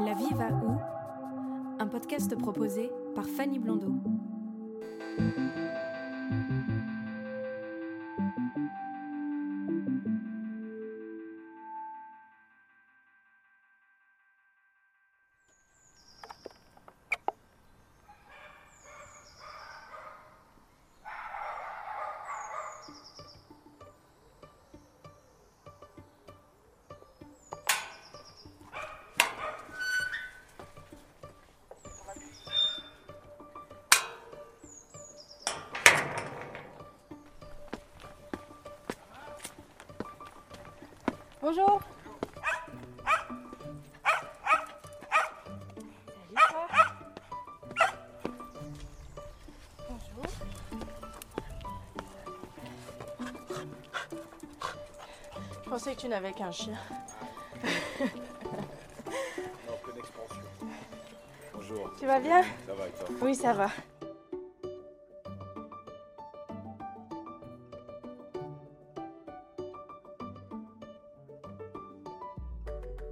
La vie va où? Un podcast proposé par Fanny Blondeau. Pensais que tu n'avais qu'un chien. Pleine expansion. Bonjour. Tu vas bien? Ça va et toi? Oui, ça va.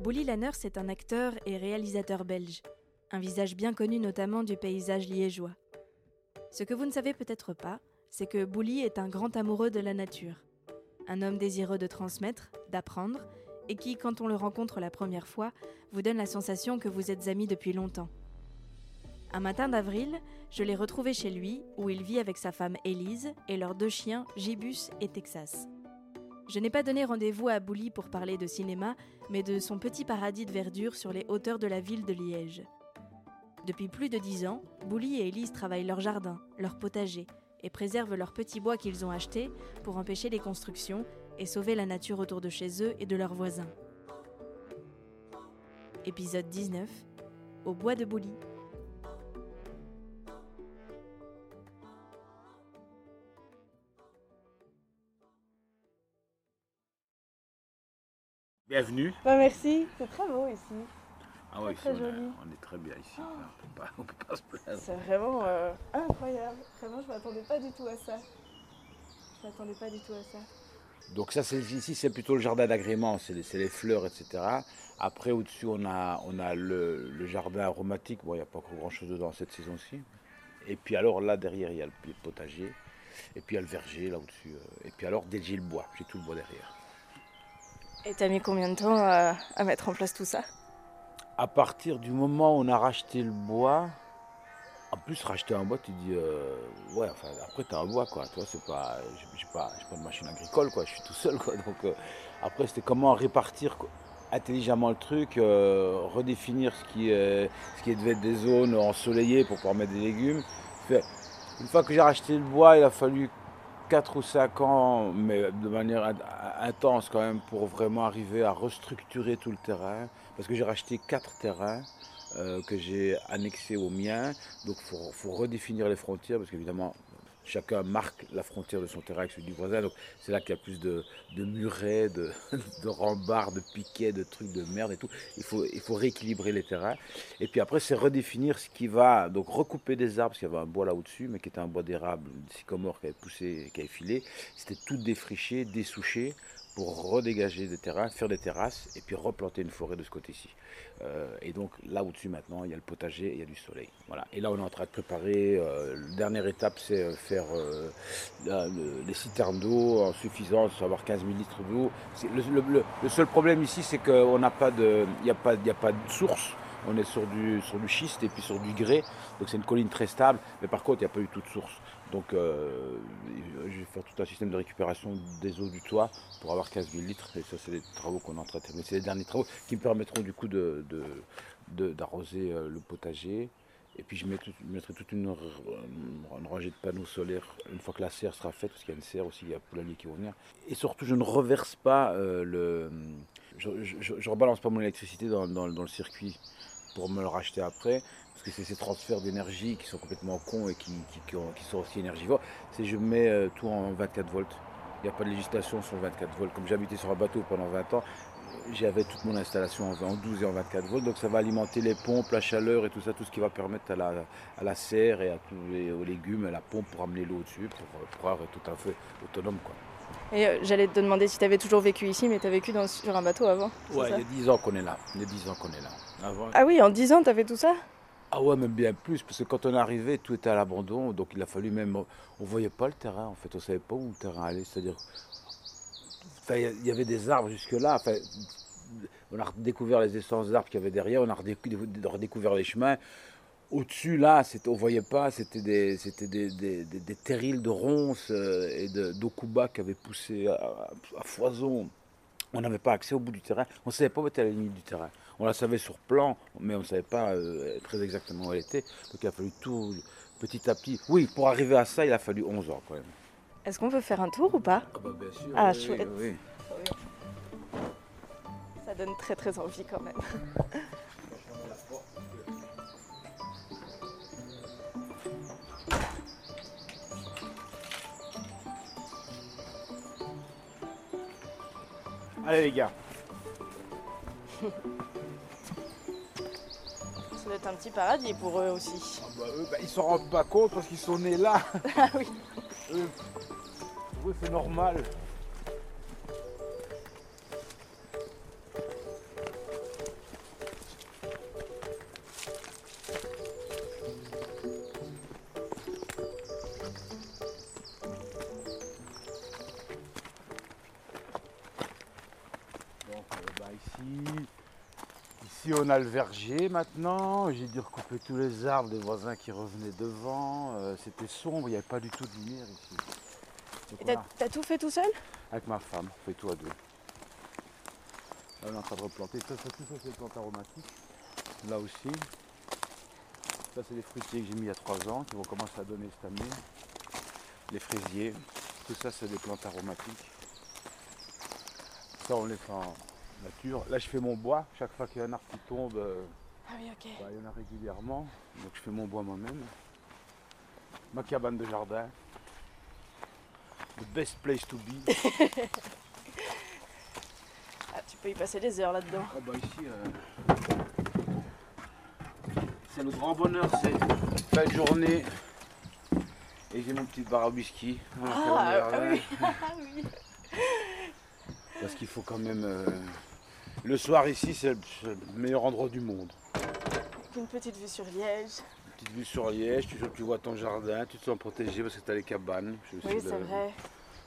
Bouli Lanners est un acteur et réalisateur belge, un visage bien connu notamment du paysage liégeois. Ce que vous ne savez peut-être pas, c'est que Bouli est un grand amoureux de la nature, un homme désireux de transmettre, d'apprendre, et qui, quand on le rencontre la première fois, vous donne la sensation que vous êtes amis depuis longtemps. Un matin d'avril, je l'ai retrouvé chez lui, où il vit avec sa femme Élise et leurs deux chiens, Gibus et Texas. Je n'ai pas donné rendez-vous à Bouli pour parler de cinéma, mais de son petit paradis de verdure sur les hauteurs de la ville de Liège. Depuis plus de dix ans, Bouli et Élise travaillent leur jardin, leur potager, et préservent leurs petits bois qu'ils ont achetés pour empêcher les constructions et sauver la nature autour de chez eux et de leurs voisins. Épisode 19 Au bois de Bouli. Bienvenue. Bah merci, c'est très beau ici. Ah ouais, Très ici, on, on est très bien ici. On peut pas, on peut pas se plaindre. C'est vraiment euh, incroyable. Vraiment, je m'attendais pas du tout à ça. Je m'attendais pas du tout à ça. Donc ça, c'est ici, c'est plutôt le jardin d'agrément, c'est les, c'est les fleurs, etc. Après, au-dessus, on a, on a le, le jardin aromatique. Bon, il n'y a pas encore grand-chose dedans cette saison-ci. Et puis alors, là, derrière, il y a le potager. Et puis il y a le verger, là au-dessus. euh, Et puis alors, dès j'ai le bois. J'ai tout le bois derrière. Et t'as mis combien de temps à, à mettre en place tout ça? À partir du moment où on a racheté le bois, en plus racheter un bois, tu dis euh, ouais, après tu as un bois quoi, toi c'est pas, j'ai pas, pas de machine agricole quoi, je suis tout seul quoi, donc euh, après c'était comment répartir intelligemment le truc, euh, redéfinir ce qui, ce qui devait être des zones ensoleillées pour pouvoir mettre des légumes. Une fois que j'ai racheté le bois, il a fallu 4 ou 5 ans, mais de manière in- intense quand même, pour vraiment arriver à restructurer tout le terrain. Parce que j'ai racheté 4 terrains euh, que j'ai annexés aux miens. Donc il faut, redéfinir les frontières, parce qu'évidemment, chacun marque la frontière de son terrain avec celui du voisin. Donc c'est là qu'il y a plus de, de murets, de, de rembards, de piquets, de trucs de merde et tout. Il faut, il faut rééquilibrer les terrains. Et puis après, c'est redéfinir ce qui va. Donc recouper des arbres, parce qu'il y avait un bois là au-dessus, mais qui était un bois d'érable, une sycomore qui avait poussé, qui avait filé. C'était tout défriché, dessouché pour redégager des terrains, faire des terrasses et puis replanter une forêt de ce côté-ci. Euh, et donc là au-dessus maintenant, il y a le potager et il y a du soleil. Voilà. Et là on est en train de préparer. euh, la dernière étape, c'est euh, faire les citernes d'eau en suffisance, avoir 15 000 litres d'eau. Le, seul problème ici, c'est qu'on n'a pas de, il n'y a pas, il a pas de source. On est sur du, sur du schiste et puis sur du grès, donc c'est une colline très stable. Mais par contre, il n'y a pas eu toute source. Donc euh, je vais faire tout un système de récupération des eaux du toit pour avoir 15 000 litres. Et ça, c'est les travaux qu'on est en train de terminer. C'est les derniers travaux qui me permettront du coup d'arroser euh, le potager Et puis je mettrai toute une, r- une rangée de panneaux solaires une fois que la serre sera faite, parce qu'il y a une serre aussi, il y a poulailler qui vont venir. Et surtout, je ne reverse pas euh, le. Je, je rebalance pas mon électricité dans le circuit pour me le racheter après, parce que c'est ces transferts d'énergie qui sont complètement cons et qui, qui- qui ont- qui sont aussi énergivores. C'est je mets euh, tout en 24 volts. Il n'y a pas de législation sur 24 volts. Comme j'habitais sur un bateau pendant 20 ans, j'avais toute mon installation en en 12 et en 24 volts, donc ça va alimenter les pompes, la chaleur et tout ça, tout ce qui va permettre à la, à la serre et à tous les, aux légumes, à la pompe pour amener l'eau au-dessus, pour, pour être tout à fait autonome. Quoi. Et euh, j'allais te demander si t'avais toujours vécu ici, mais t'as vécu dans, sur un bateau avant. Ouais, il y a 10 ans qu'on est là. Il y a 10 ans qu'on est là. Avant- Ah oui, en 10 ans, t'as fait tout ça? Ah ouais, même bien plus, parce que quand on est arrivé, tout était à l'abandon, donc il a fallu même. On voyait pas le terrain, en fait, on savait pas où le terrain allait, c'est-à-dire. Il y avait des arbres jusque-là, on a redécouvert les essences d'arbres qu'il y avait derrière, on a redécou- redécouvert les chemins. Au-dessus, là, on voyait pas, c'était des, des, des, terrils de ronces euh, et d'okuba qui avaient poussé à, à foison. On n'avait pas accès au bout du terrain, on ne savait pas où était la limite du terrain. On la savait sur plan, mais on ne savait pas euh, très exactement où elle était. Donc il a fallu tout petit à petit. Oui, pour arriver à ça, il a fallu 11 ans quand même. Est-ce qu'on peut faire un tour ou pas? Ah bah bien sûr. Ah, oui, chouette. oui, Ça donne très très envie quand même. Allez les gars. Ça doit être un petit paradis pour eux aussi. Ah bah, eux, bah, ils s'en rendent pas compte parce qu'ils sont nés là. Ah oui. Eux, c'est normal. On a le verger maintenant. J'ai dû recouper tous les arbres des voisins qui revenaient devant. Euh, C'était sombre, il n'y avait pas du tout de lumière ici. Donc Et voilà. t'as tout fait tout seul? Avec ma femme, on fait tout à deux. Là, on est en train de replanter. Ça, ça, tout ça, c'est des plantes aromatiques. Là aussi. Ça, c'est des fruitiers que j'ai mis il y a trois ans, qui vont commencer à donner cette année. Les fraisiers. Tout ça, c'est des plantes aromatiques. Ça, on les fait en nature. Là, je fais mon bois. Chaque fois qu'il y a un arbre qui tombe, euh, Ah oui, bah, il y en a régulièrement. Donc, je fais mon bois moi-même. Ma cabane de jardin. The best place to be. Ah, tu peux y passer des heures là-dedans. Ah bah ici, euh, c'est le grand bonheur, c'est de journée. Et j'ai mon petit bar à whisky. la Ah, ah oui. Ah oui. Parce qu'il faut quand même... euh, Le soir ici, c'est le meilleur endroit du monde. Une petite vue sur Liège. Une petite vue sur Liège, tu, tu vois ton jardin, tu te sens protégé parce que tu as les cabanes. Oui, c'est vrai.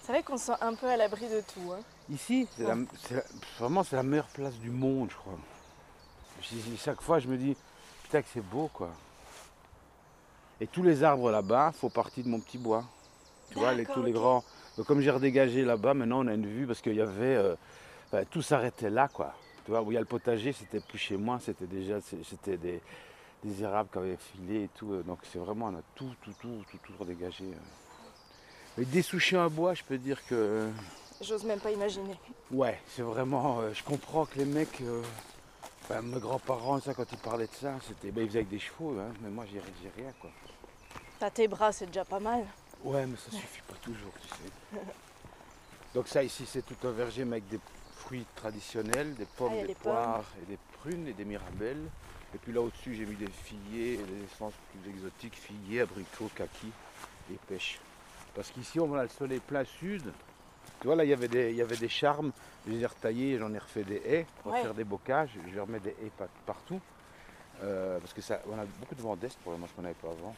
C'est vrai qu'on se sent un peu à l'abri de tout. Hein. Ici, c'est vraiment c'est la meilleure place du monde, je crois. Je- chaque fois, je me dis, putain que c'est beau, quoi. Et tous les arbres là-bas font partie de mon petit bois. Tu vois, les, tous les grands. Donc, comme j'ai redégagé là-bas, maintenant on a une vue parce qu'il y avait. euh, tout s'arrêtait là, quoi. Tu vois, où il y a le potager, c'était plus chez moi, c'était déjà c'était des, des érables qui avaient filé et tout. euh, Donc, c'est vraiment, on a tout, tout, tout, tout, tout redégagé. euh. Mais dessoucher un bois, je peux dire que. euh, J'ose même pas imaginer. Ouais, c'est vraiment. je comprends que les mecs. enfin, mes grands-parents, ça, quand ils parlaient de ça, c'était. ben, ils faisaient avec des chevaux, hein, mais moi, j'ai rien, quoi. T'as tes bras, c'est déjà pas mal. Ouais, mais ça suffit pas toujours, tu sais. Donc, ça, ici, c'est tout un verger, mais avec des fruits traditionnels, des pommes, Ah, des pommes. poires et des prunes et des mirabelles. Et puis là, au-dessus, j'ai mis des figuiers, et des essences plus exotiques, figuiers, abricots, kaki et pêche. Parce qu'ici, on a le soleil plein sud. Tu vois, là, il y avait des, il y avait des charmes. Je les ai retaillés, j'en ai refait des haies pour Ouais. faire des bocages. Je remettre des haies pa- partout. Euh, parce que ça, on a beaucoup de vent d'est pour le moment, ce qu'on n'avait pas avant.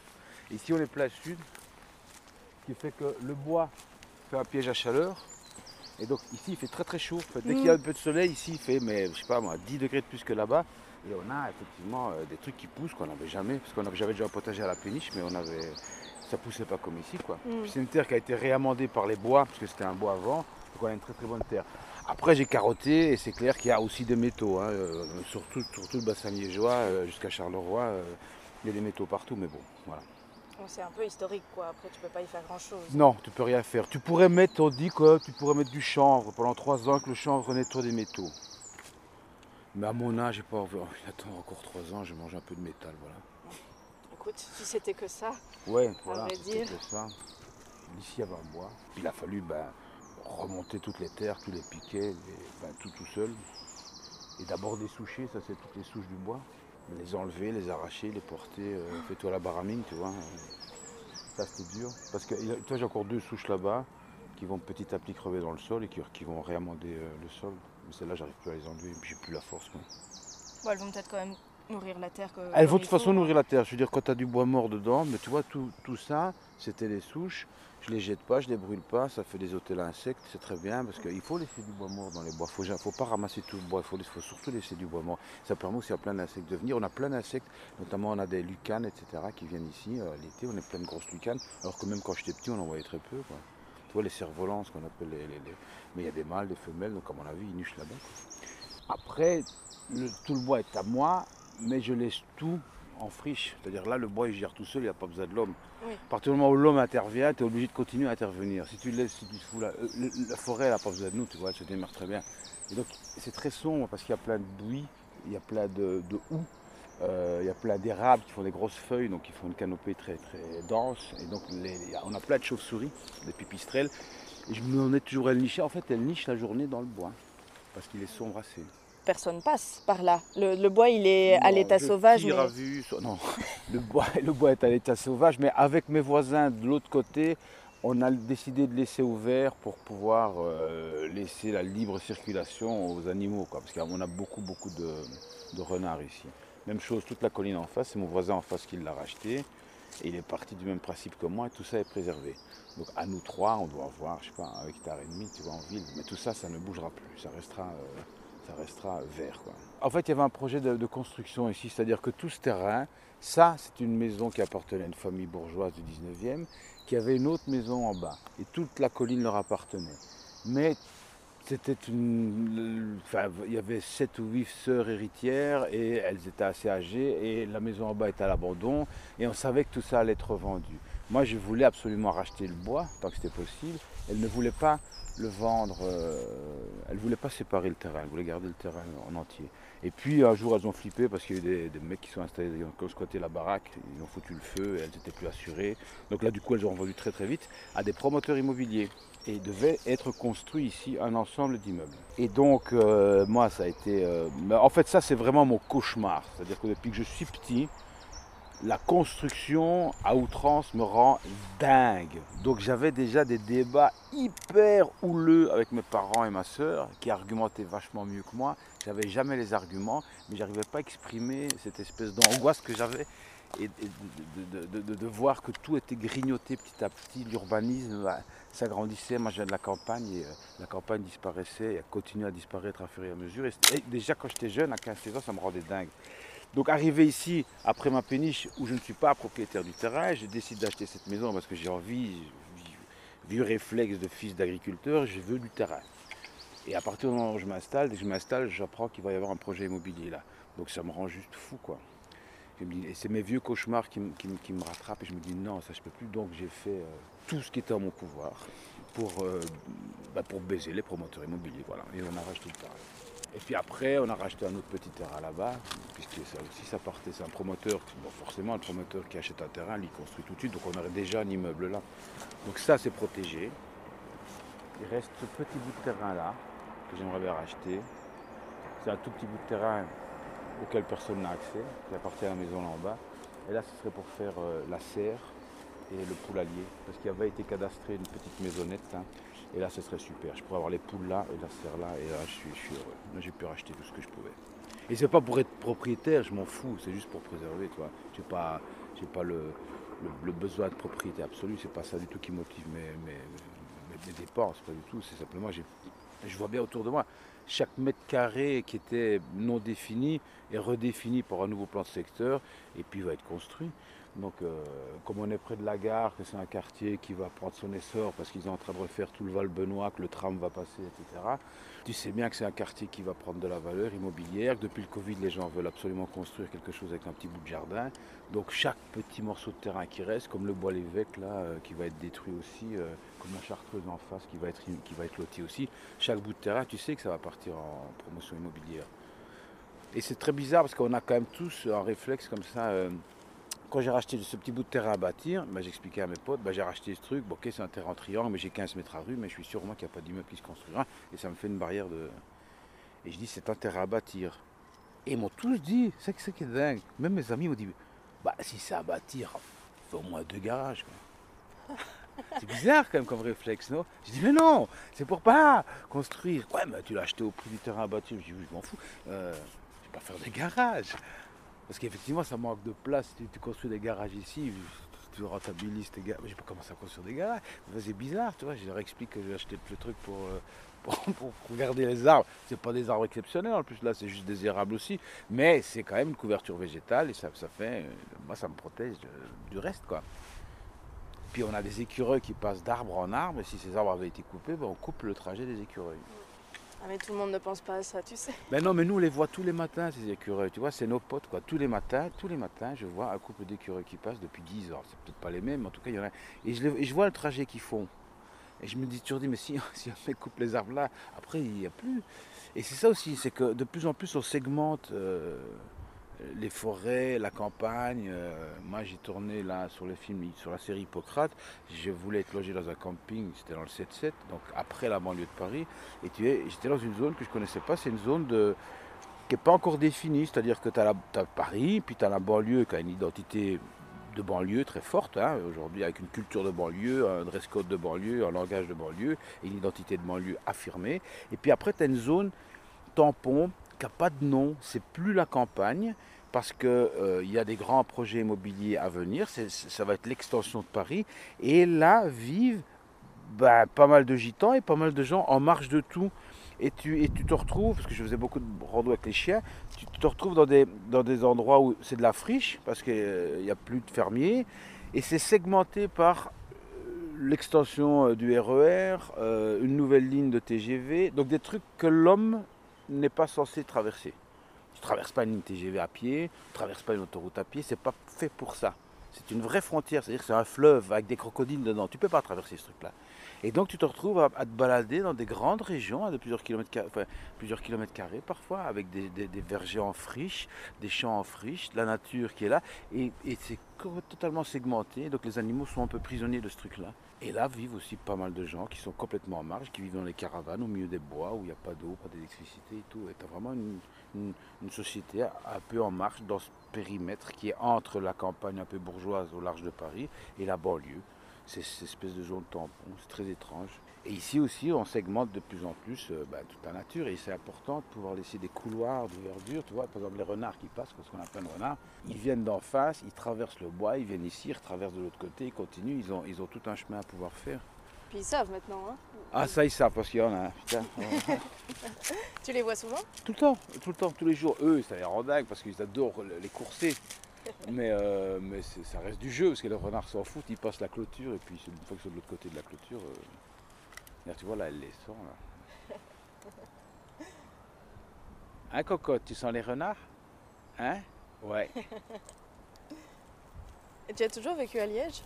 Ici, on est plein sud, ce qui fait que le bois fait un piège à chaleur. Et donc ici, il fait très très chaud. Dès qu'il y a un peu de soleil, ici, il fait, mais je sais pas moi, 10 degrés de plus que là-bas. Et on a effectivement euh, des trucs qui poussent qu'on n'avait jamais. Parce qu'on avait, j'avais déjà un potager à la péniche, mais on avait, ça poussait pas comme ici. quoi. Mm. C'est une terre qui a été réamendée par les bois, parce que c'était un bois avant. Donc on a une très très bonne terre. Après, j'ai carotté et c'est clair qu'il y a aussi des métaux. hein, euh, surtout, surtout le bassin liégeois euh, jusqu'à Charleroi. euh, Il y a des métaux partout, mais bon, voilà. C'est un peu historique, quoi. Après, tu peux pas y faire grand-chose. Non, tu peux rien faire. Tu pourrais mettre, on dit que tu pourrais mettre du chanvre pendant trois ans que le chanvre nettoie des métaux. Mais à mon âge, j'ai pas envie. oh, Attends, encore trois ans, je mange un peu de métal, voilà. Écoute, si c'était que ça, Ouais, voilà, vrai c'était que ça. Ici, il y avait un il a fallu ben, remonter toutes les terres, tous les piquets, les- ben, tout tout seul. Et d'abord dessoucher, ça c'est toutes les souches du bois. Les enlever, les arracher, les porter, euh, fais-toi la baramine, tu vois. Ça c'était dur. Parce que toi j'ai encore deux souches là-bas qui vont petit à petit crever dans le sol et qui, vont réamender euh, le sol. Mais celles-là, j'arrive plus à les enlever, j'ai plus la force. bon, elles vont peut-être quand même nourrir la terre. Que, Elles vont de toute façon nourrir la terre. Je veux dire, quand tu as du bois mort dedans, mais tu vois, tout, tout ça, c'était les souches. Je les jette pas, je les brûle pas, ça fait des hôtels à insectes, c'est très bien parce qu'il faut laisser du bois mort dans les bois. Il ne faut pas ramasser tout le bois, il faut, faut surtout laisser du bois mort. Ça permet aussi à plein d'insectes de venir. On a plein d'insectes, notamment on a des lucanes, etc., qui viennent ici. Euh, L'été, on est plein de grosses lucanes, alors que même quand j'étais petit, on en voyait très peu. quoi. Tu vois, les cerfs-volants, ce qu'on appelle les, les- les- Mais il y a des mâles, des femelles, donc à mon avis, ils nichent là-bas. Après, le- tout le bois est à moi, mais je laisse tout en friche. C'est-à-dire là, le bois, il gère tout seul, il n'y a pas besoin de l'homme. Oui. À partir du moment où l'homme intervient, tu es obligé de continuer à intervenir. Si tu laisses, si tu te fous là, euh, la forêt, elle n'a pas besoin de nous, tu vois, elle se démarre très bien. Et donc, c'est très sombre parce qu'il y a plein de buis, il y a plein de, de houx, euh, il y a plein d'érables qui font des grosses feuilles, donc ils font une canopée très très dense. Et donc, les- on a plein de chauves-souris, des pipistrelles. Et je me demandais toujours, elles nichaient. En fait, elles nichent la journée dans le bois parce qu'il est sombre assez. Personne passe par là. Le, le bois, il est à l'état sauvage. tire mais- à vue sur- Non, le bois, le bois est à l'état sauvage, mais avec mes voisins de l'autre côté, on a décidé de laisser ouvert pour pouvoir euh, laisser la libre circulation aux animaux, quoi, parce qu'on a beaucoup, beaucoup de, de renards ici. Même chose, toute la colline en face, c'est mon voisin en face qui l'a racheté, et il est parti du même principe que moi, et tout ça est préservé. Donc à nous trois, on doit avoir, je sais pas, un hectare et demi, tu vois, en ville, mais tout ça, ça ne bougera plus, ça restera... euh, ça restera vert. Quoi. En fait, il y avait un projet de, construction ici, c'est-à-dire que tout ce terrain, ça, c'est une maison qui appartenait à une famille bourgeoise du 19e, qui avait une autre maison en bas, et toute la colline leur appartenait. Mais c'était une. Enfin, il y avait sept ou huit sœurs héritières, et elles étaient assez âgées, et la maison en bas était à l'abandon, et on savait que tout ça allait être vendu. Moi, je voulais absolument racheter le bois, tant que c'était possible. Elle ne voulait pas le vendre, euh, elle voulait pas séparer le terrain, elle voulait garder le terrain en entier. Et puis un jour elles ont flippé parce qu'il y a eu des, mecs qui sont installés, qui ont squatté la baraque, ils ont foutu le feu et elles n'étaient plus assurées. Donc là du coup elles ont vendu très très vite à des promoteurs immobiliers. Et il devait être construit ici un ensemble d'immeubles. Et donc euh, moi ça a été... euh, en fait ça c'est vraiment mon cauchemar. C'est-à-dire que depuis que je suis petit, la construction à outrance me rend dingue. Donc j'avais déjà des débats hyper houleux avec mes parents et ma soeur qui argumentaient vachement mieux que moi. J'avais jamais les arguments, mais j'arrivais pas à exprimer cette espèce d'angoisse que j'avais et, de, voir que tout était grignoté petit à petit. L'urbanisme bah, s'agrandissait. Moi je viens de la campagne et euh, la campagne disparaissait et a continué à disparaître à fur et à mesure. Et déjà quand j'étais jeune, à 15-16 ans, ça me rendait dingue. Donc arrivé ici, après ma péniche, où je ne suis pas propriétaire du terrain, je décide d'acheter cette maison parce que j'ai envie, vieux réflexe de fils d'agriculteur, je veux du terrain. Et à partir du moment où je m'installe, dès que je m'installe, j'apprends qu'il va y avoir un projet immobilier là. Donc ça me rend juste fou quoi. Et c'est mes vieux cauchemars qui, me- rattrapent et je me dis non, ça je peux plus. Donc j'ai fait euh, tout ce qui était en mon pouvoir pour, euh, bah, baiser les promoteurs immobiliers. Voilà. Et on a racheté le terrain. Et puis après, on a racheté un autre petit terrain là-bas, puisque ça aussi, ça partait. C'est un promoteur, bon, forcément, le promoteur qui achète un terrain, il construit tout de suite, donc on aurait déjà un immeuble là. Donc ça, c'est protégé. Il reste ce petit bout de terrain là, que j'aimerais bien racheter. C'est un tout petit bout de terrain auquel personne n'a accès, qui appartient à la maison là en bas. Et là, ce serait pour faire euh, la serre et le poulailler, parce qu'il avait été cadastré une petite maisonnette. hein. Et là, ce serait super. Je pourrais avoir les poules là et la serre là. Et là, je suis, je suis heureux. Là, j'ai pu racheter tout ce que je pouvais. Et c'est pas pour être propriétaire, je m'en fous. C'est juste pour préserver, tu vois. J'ai pas, j'ai pas le, le, besoin de propriété absolue. C'est pas ça du tout qui motive mes, dépenses, pas du tout. C'est simplement, j'ai, je vois bien autour de moi, chaque mètre carré qui était non défini est redéfini par un nouveau plan de secteur et puis va être construit. Donc, euh, comme on est près de la gare, que c'est un quartier qui va prendre son essor parce qu'ils sont en train de refaire tout le Val Benoît, que le tram va passer, etc. Tu sais bien que c'est un quartier qui va prendre de la valeur immobilière. Depuis le Covid, les gens veulent absolument construire quelque chose avec un petit bout de jardin. Donc, chaque petit morceau de terrain qui reste, comme le bois l'évêque là, euh, qui va être détruit aussi, euh, comme la chartreuse en face qui va être qui va être lotie aussi. Chaque bout de terrain, tu sais que ça va partir en promotion immobilière. Et c'est très bizarre parce qu'on a quand même tous un réflexe comme ça. Quand j'ai racheté ce petit bout de terrain à bâtir, bah, j'expliquais à mes potes, bah, j'ai racheté ce truc, bon, ok c'est un terrain en triangle, mais j'ai 15 mètres à rue, mais je suis sûr moi qu'il n'y a pas d'immeuble qui se construira, et ça me fait une barrière de... Et je dis c'est un terrain à bâtir. Et ils m'ont tous dit, c'est que c'est qui est dingue. Même mes amis m'ont dit, bah si c'est à bâtir, faut au moins deux garages. quoi. C'est bizarre quand même comme réflexe, non? Je dis mais non, c'est pour pas construire. Ouais, mais tu l'as acheté au prix du terrain à bâtir. Je dis oui, je m'en fous. Euh, je vais pas faire des garages. Parce qu'effectivement, ça manque de place. Tu, tu construis des garages ici, tu rentabilises tes garages. Mais j'ai pas commencé à construire des garages. C'est bizarre, tu vois. Je leur explique que j'ai acheté le truc pour, euh, pour, pour les arbres. C'est pas des arbres exceptionnels en plus, là, c'est juste des érables aussi. Mais c'est quand même une couverture végétale et ça, ça fait. euh, Moi, ça me protège du reste, quoi. Puis on a des écureuils qui passent d'arbre en arbre. Et si ces arbres avaient été coupés, ben, on coupe le trajet des écureuils. Ah, mais tout le monde ne pense pas à ça, tu sais. Ben non, mais nous on les voit tous les matins, ces écureuils. Tu vois, c'est nos potes, quoi. Tous les matins, tous les matins, je vois un couple d'écureuils qui passe depuis 10 ans. C'est peut-être pas les mêmes, mais en tout cas, il y en a. Et je, et je vois le trajet qu'ils font. Et je me dis toujours, mais si, si mec coupe les arbres là, après, il n'y a plus. Et c'est ça aussi, c'est que de plus en plus, on segmente euh, les forêts, la campagne. euh, moi, j'ai tourné là sur le film, sur la série Hippocrate. Je voulais être logé dans un camping, c'était dans le 7-7, donc après la banlieue de Paris. Et tu es, j'étais dans une zone que je connaissais pas, c'est une zone qui n'est pas encore définie, c'est-à-dire que tu as, Paris, puis tu as la banlieue qui a une identité de banlieue très forte, hein, aujourd'hui avec une culture de banlieue, un dress code de banlieue, un langage de banlieue, une identité de banlieue affirmée. Et puis après, tu as une zone tampon qui n'a pas de nom, c'est plus la campagne, parce qu'il y a des grands projets immobiliers à venir, ça va être l'extension de Paris, et là vivent ben, pas mal de gitans et pas mal de gens en marge de tout. Et tu, te retrouves, parce que je faisais beaucoup de rando avec les chiens, tu te retrouves dans des, endroits où c'est de la friche, parce qu'il n'y a plus de fermiers, et c'est segmenté par euh, l'extension euh, du RER, euh, une nouvelle ligne de TGV, donc des trucs que l'homme n'est pas censé traverser. Tu ne traverses pas une ligne TGV à pied, tu ne traverses pas une autoroute à pied, c'est pas fait pour ça. C'est une vraie frontière, c'est-à-dire que c'est un fleuve avec des crocodiles dedans. Tu ne peux pas traverser ce truc-là. Et donc tu te retrouves à, te balader dans des grandes régions, hein, de plusieurs kilomètres, carrés parfois, avec des, vergers en friche, des champs en friche, la nature qui est là, et, et c'est totalement segmenté, donc les animaux sont un peu prisonniers de ce truc-là. Et là vivent aussi pas mal de gens qui sont complètement en marge, qui vivent dans les caravanes au milieu des bois, où il n'y a pas d'eau, pas d'électricité et tout. Et vraiment une, une- une société un peu en marche dans ce périmètre qui est entre la campagne un peu bourgeoise au large de Paris et la banlieue. C'est cette espèce de zone tampon, c'est très étrange. Et ici aussi, on segmente de plus en plus euh, bah, toute la nature et c'est important de pouvoir laisser des couloirs de verdure. Tu vois, par exemple, les renards qui passent, parce qu'on a plein de renards, ils viennent d'en face, ils traversent le bois, ils viennent ici, ils retraversent de l'autre côté, ils continuent, ils ont, ils ont tout un chemin à pouvoir faire. Puis ils savent maintenant, hein. Ah, ça, ils savent parce qu'il y en a, putain. Tu les vois souvent? Tout le temps, tout le temps, tous les jours. Eux, ça les rend dingue parce qu'ils adorent les courser. Mais, euh, mais ça reste du jeu parce que les renards s'en foutent, ils passent la clôture et puis une fois qu'ils sont de l'autre côté de la clôture, euh, tu vois là, elle les sent là. Hein, cocotte, tu sens les renards? Hein? Ouais. Et tu as toujours vécu à Liège?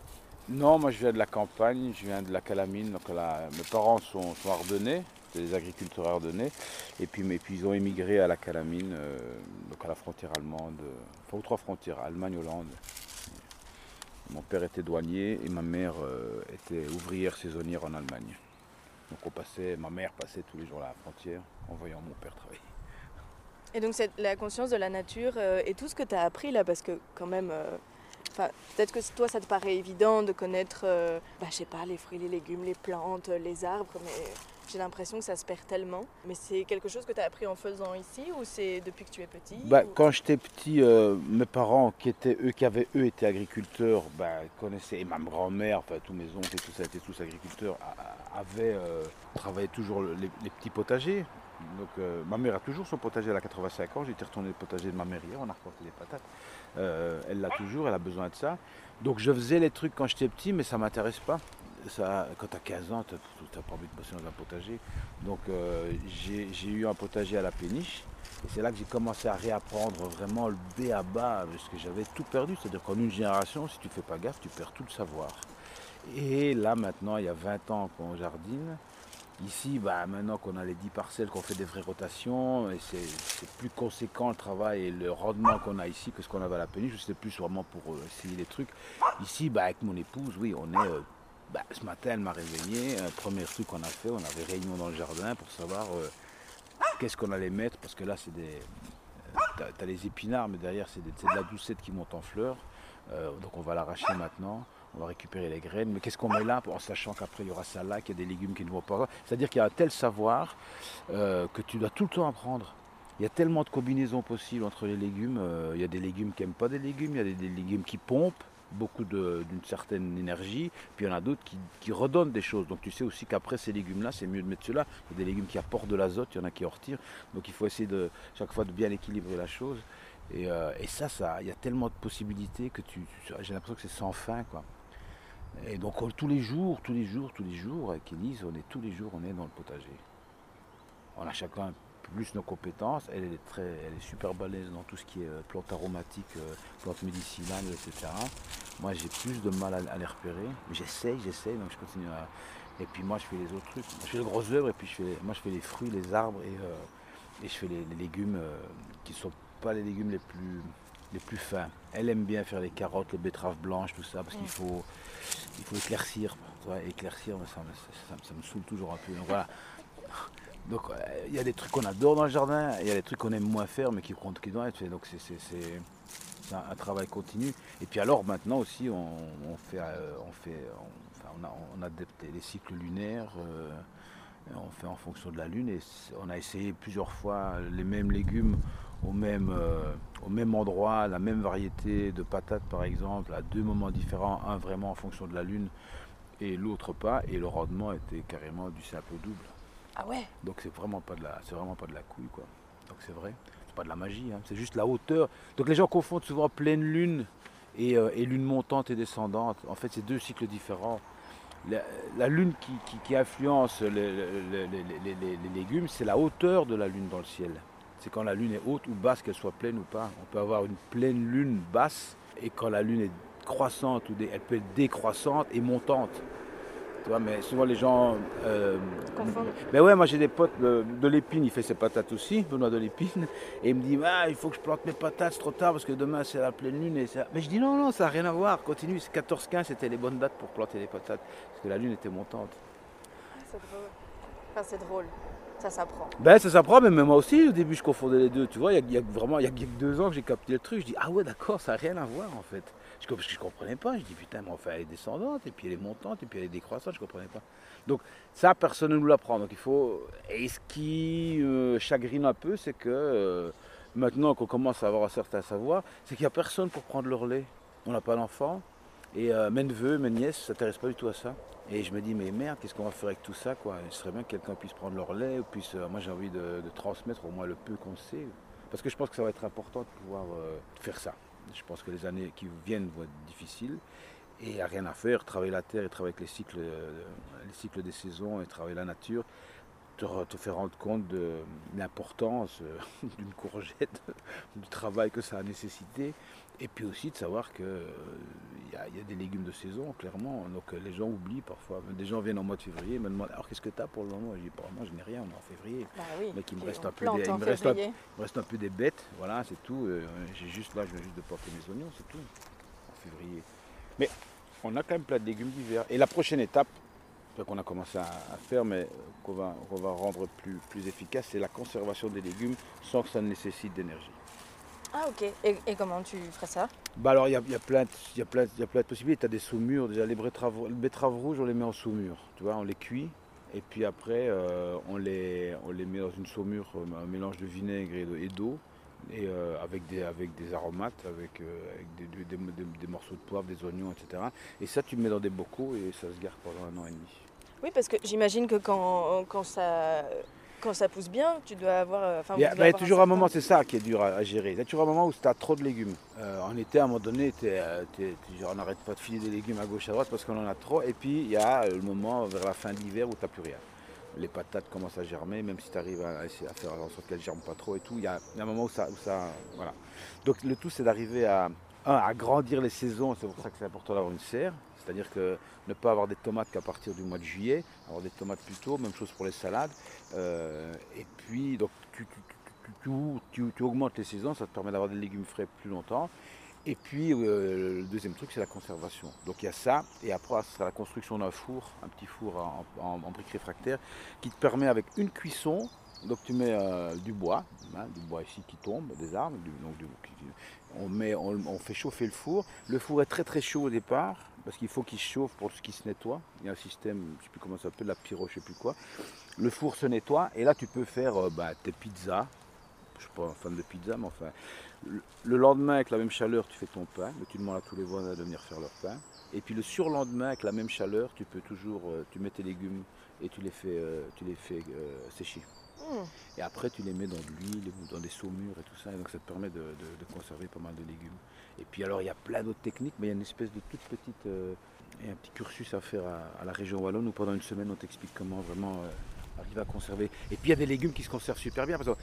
Non, moi je viens de la campagne, je viens de la Calamine. Donc là, mes parents sont, sont ardennais, c'est des agriculteurs ardennais. Et puis, mais, puis ils ont émigré à la Calamine, euh, donc à la frontière allemande, enfin aux trois frontières, Allemagne-Hollande. Mon père était douanier et ma mère euh, était ouvrière saisonnière en Allemagne. Donc on passait, ma mère passait tous les jours à la frontière en voyant mon père travailler. Et donc c'est la conscience de la nature euh, et tout ce que tu as appris là, parce que quand même, euh, peut-être que toi ça te paraît évident de connaître, euh, bah, je sais pas, les fruits, les légumes, les plantes, les arbres, mais j'ai l'impression que ça se perd tellement. Mais c'est quelque chose que tu as appris en faisant ici ou c'est depuis que tu es petit Bah, ou- quand j'étais petit, euh, mes parents qui étaient eux, qui avaient eux été agriculteurs, bah, connaissaient, et ma grand-mère, enfin tous mes oncles et tout ça étaient tous agriculteurs, a- a- avaient euh, travaillé toujours le- les, les petits potagers. Donc euh, ma mère a toujours son potager, elle a 85 ans, été retourné le potager de ma mère hier, on a reporté des patates. Euh, elle l'a toujours, elle a besoin de ça. Donc je faisais les trucs quand j'étais petit, mais ça ne m'intéresse pas. Ça, quand tu as 15 ans, tu n'as pas envie de bosser dans un potager. Donc j'ai eu un potager à la péniche. Et c'est là que j'ai commencé à réapprendre vraiment le B à bas, parce que j'avais tout perdu. C'est-à-dire qu'en une génération, si tu fais pas gaffe, tu perds tout le savoir. Et là maintenant, il y a 20 ans qu'on jardine. Ici, bah, maintenant qu'on a les 10 parcelles, qu'on fait des vraies rotations, c'est plus conséquent le travail et le rendement qu'on a ici que ce qu'on avait à la péniche. C'était plus vraiment pour euh, essayer les trucs. Ici, bah, avec mon épouse, oui, on est. euh, bah, ce matin, elle m'a réveillé. Un premier truc qu'on a fait, on avait réunion dans le jardin pour savoir euh, qu'est-ce qu'on allait mettre, parce que là, c'est des. Tu as, les épinards, mais derrière, c'est des- de la doucette qui monte en fleurs. Donc, on va l'arracher maintenant. On va récupérer les graines. Mais qu'est-ce qu'on met là, en sachant qu'après, il y aura ça là, qu'il y a des légumes qui ne vont pas. C'est-à-dire qu'il y a un tel savoir euh, que tu dois tout le temps apprendre. Il y a tellement de combinaisons possibles entre les légumes. Euh, il y a des légumes qui n'aiment pas des légumes, il y a des, légumes qui pompent beaucoup d'une certaine énergie, puis il y en a d'autres qui, redonnent des choses. Donc tu sais aussi qu'après ces légumes-là, c'est mieux de mettre ceux-là. Il y a des légumes qui apportent de l'azote, il y en a qui en retirent. Donc il faut essayer de chaque fois de bien équilibrer la chose. Et, euh, et ça, ça, il y a tellement de possibilités que tu- j'ai l'impression que c'est sans fin, quoi. Et donc on- tous les jours, tous les jours, tous les jours, avec Elise, on est tous les jours, on est dans le potager. On a chacun plus nos compétences. Elle, est très, elle est super balèze dans tout ce qui est euh, plantes aromatiques, euh, plantes médicinales, etc. Moi, j'ai plus de mal à, les repérer. J'essaye, j'essaye, donc je continue à. Et puis moi, je fais les autres trucs. Je fais le gros œuvre et puis je fais, moi, je fais les fruits, les arbres et, euh, et je fais les, les légumes euh, qui ne sont pas les légumes les plus, les plus fins. Elle aime bien faire les carottes, les betteraves blanches, tout ça, parce qu'il faut, il faut éclaircir. Vois, éclaircir, mais ça, me- ça- ça- ça me saoule toujours un peu. Donc voilà. Donc euh, il y a des trucs qu'on adore dans le jardin, il y a des trucs qu'on aime moins faire, mais qui comptent qui doivent être faits. Donc c'est, un, un travail continu. Et puis alors maintenant aussi, on, on fait, euh, on fait, on, enfin, on a, on adapte les cycles lunaires. euh, on fait en fonction de la lune et on a essayé plusieurs fois les mêmes légumes au même, euh, au même endroit, la même variété de patates par exemple, à deux moments différents, un vraiment en fonction de la lune et l'autre pas, et le rendement était carrément du simple au double. Ah ouais? Donc c'est vraiment pas de la, c'est vraiment pas de la couille quoi. Donc c'est vrai, c'est pas de la magie, hein, c'est juste la hauteur. Donc les gens confondent souvent pleine lune et, euh, et lune montante et descendante. En fait c'est deux cycles différents. La, la lune qui, qui- qui influence les, les- les- les- les- les- les légumes, c'est la hauteur de la lune dans le ciel. C'est quand la lune est haute ou basse, qu'elle soit pleine ou pas. On peut avoir une pleine lune basse et quand la lune est croissante, ou elle peut être décroissante et montante. Tu vois, mais souvent les gens euh, ben ouais, moi j'ai des potes de, de l'épine, il fait ses patates aussi, Benoît de l'épine, et il me dit ah, il faut que je plante mes patates, c'est trop tard parce que demain c'est la pleine lune. Et ça... Mais je dis non, non, ça n'a rien à voir, continue, c'est 14-15, c'était les bonnes dates pour planter les patates, parce que la lune était montante. C'est drôle. Enfin, c'est drôle. Ça s'apprend. Ben ça s'apprend, mais moi aussi au début je confondais les deux, tu vois, il y a, vraiment, il y a deux ans que j'ai capté le truc, je dis ah ouais d'accord, ça n'a rien à voir en fait. Je, parce que je comprenais pas, je dis putain, mais enfin elle est descendante, et puis elle est montante, et puis elle est décroissante, je comprenais pas. Donc ça, personne ne nous l'apprend. Donc il faut. Et ce qui euh, chagrine un peu, c'est que euh, maintenant qu'on commence à avoir un certain savoir, c'est qu'il n'y a personne pour prendre le relais. On n'a pas d'enfant. Et euh, mes neveux, mes nièces ne s'intéressent pas du tout à ça? Et je me dis, mais merde, qu'est-ce qu'on va faire avec tout ça quoi? Il serait bien que quelqu'un puisse prendre le relais, ou puisse, euh, moi j'ai envie de, transmettre au moins le peu qu'on sait. Parce que je pense que ça va être important de pouvoir euh, faire ça. Je pense que les années qui viennent vont être difficiles. Et il n'y a rien à faire, travailler la terre et travailler avec les cycles, euh, les cycles des saisons et travailler la nature, te, te faire rendre compte de l'importance d'une courgette, du travail que ça a nécessité, et puis aussi de savoir qu'il y, a- il y a des légumes de saison, clairement. Donc euh, les gens oublient parfois. Des gens viennent en mois de février et me demandent alors qu'est-ce que tu as pour le moment? Je dis pour le moment je n'ai rien, on est en février. Bah oui. Mais qu'il me Puis reste on un peu plante des- il me reste un- février. Il me reste un peu des bêtes, voilà, c'est tout. Euh, J'ai juste là, je viens juste de porter mes oignons, c'est tout. En février. Mais on a quand même plein de légumes d'hiver. Et la prochaine étape, qu'on a commencé à, à faire, mais euh, qu'on va, rendre plus, plus efficace, c'est la conservation des légumes sans que ça nécessite d'énergie. Ah ok. Et, et comment tu ferais ça? Bah alors il y a, y a plein de- il y a plein de- il y a plein de possibilités. Tu as des saumures, déjà les betteraves, les betteraves rouges, on les met en saumure. Tu vois, on les cuit. Et puis après, euh, on, les, on les met dans une saumure, euh, un mélange de vinaigre et de- et d'eau, et euh, avec, des, avec des aromates, avec, euh, avec des, des- des- des- des morceaux de poivre, des oignons, etc. Et ça, tu mets dans des bocaux et ça se garde pendant un an et demi. Oui, parce que j'imagine que quand, quand ça quand ça pousse bien, tu dois avoir. euh, Enfin, Il y a, vous devez bah, il y a toujours un moment, c'est ça qui est dur à, à gérer. Il y a toujours un moment où tu as trop de légumes. Euh, en été, à un moment donné, euh, t'es- t'es genre, on n'arrête pas de filer des légumes à gauche, à droite parce qu'on en a trop. Et puis, il y a euh, le moment vers la fin de l'hiver où tu n'as plus rien. Les patates commencent à germer, même si tu arrives à, faire en sorte qu'elles ne germent pas trop et tout. Il y a, il y a un moment où ça, où ça. Voilà. Donc, le tout, c'est d'arriver à, à grandir les saisons. C'est pour ça que c'est important d'avoir une serre. C'est-à-dire que ne pas avoir des tomates qu'à partir du mois de juillet, avoir des tomates plus tôt, même chose pour les salades. Euh, et puis, donc, tu, augmentes les saisons, ça te permet d'avoir des légumes frais plus longtemps. Et puis, euh, le deuxième truc, c'est la conservation. Donc, il y a ça, et après, c'est la construction d'un four, un petit four en, briques réfractaires, qui te permet, avec une cuisson, donc tu mets euh, du bois, hein, du bois ici qui tombe, des arbres, donc on, on fait chauffer le four. Le four est très très chaud au départ, parce qu'il faut qu'il chauffe pour ce qui se nettoie. Il y a un système, je ne sais plus comment ça s'appelle, la pyro, je ne sais plus quoi. Le four se nettoie, et là tu peux faire euh, bah, tes pizzas. Je ne suis pas un fan de pizza, mais enfin, le- le lendemain, avec la même chaleur, tu fais ton pain, mais tu demandes à tous les voisins de venir faire leur pain. Et puis le surlendemain, avec la même chaleur, tu peux toujours, euh, tu mets tes légumes et tu les fais, euh, tu les fais sécher. Hmm. Et après, tu les mets dans de l'huile ou dans des saumures et tout ça. Et donc, ça te permet de, conserver pas mal de légumes. Et puis, alors, il y a plein d'autres techniques, mais il y a une espèce de toute petite. euh, et un petit cursus à faire à, la région Wallonne où pendant une semaine, on t'explique comment vraiment euh, arriver à conserver. Et puis, il y a des légumes qui se conservent super bien. Parce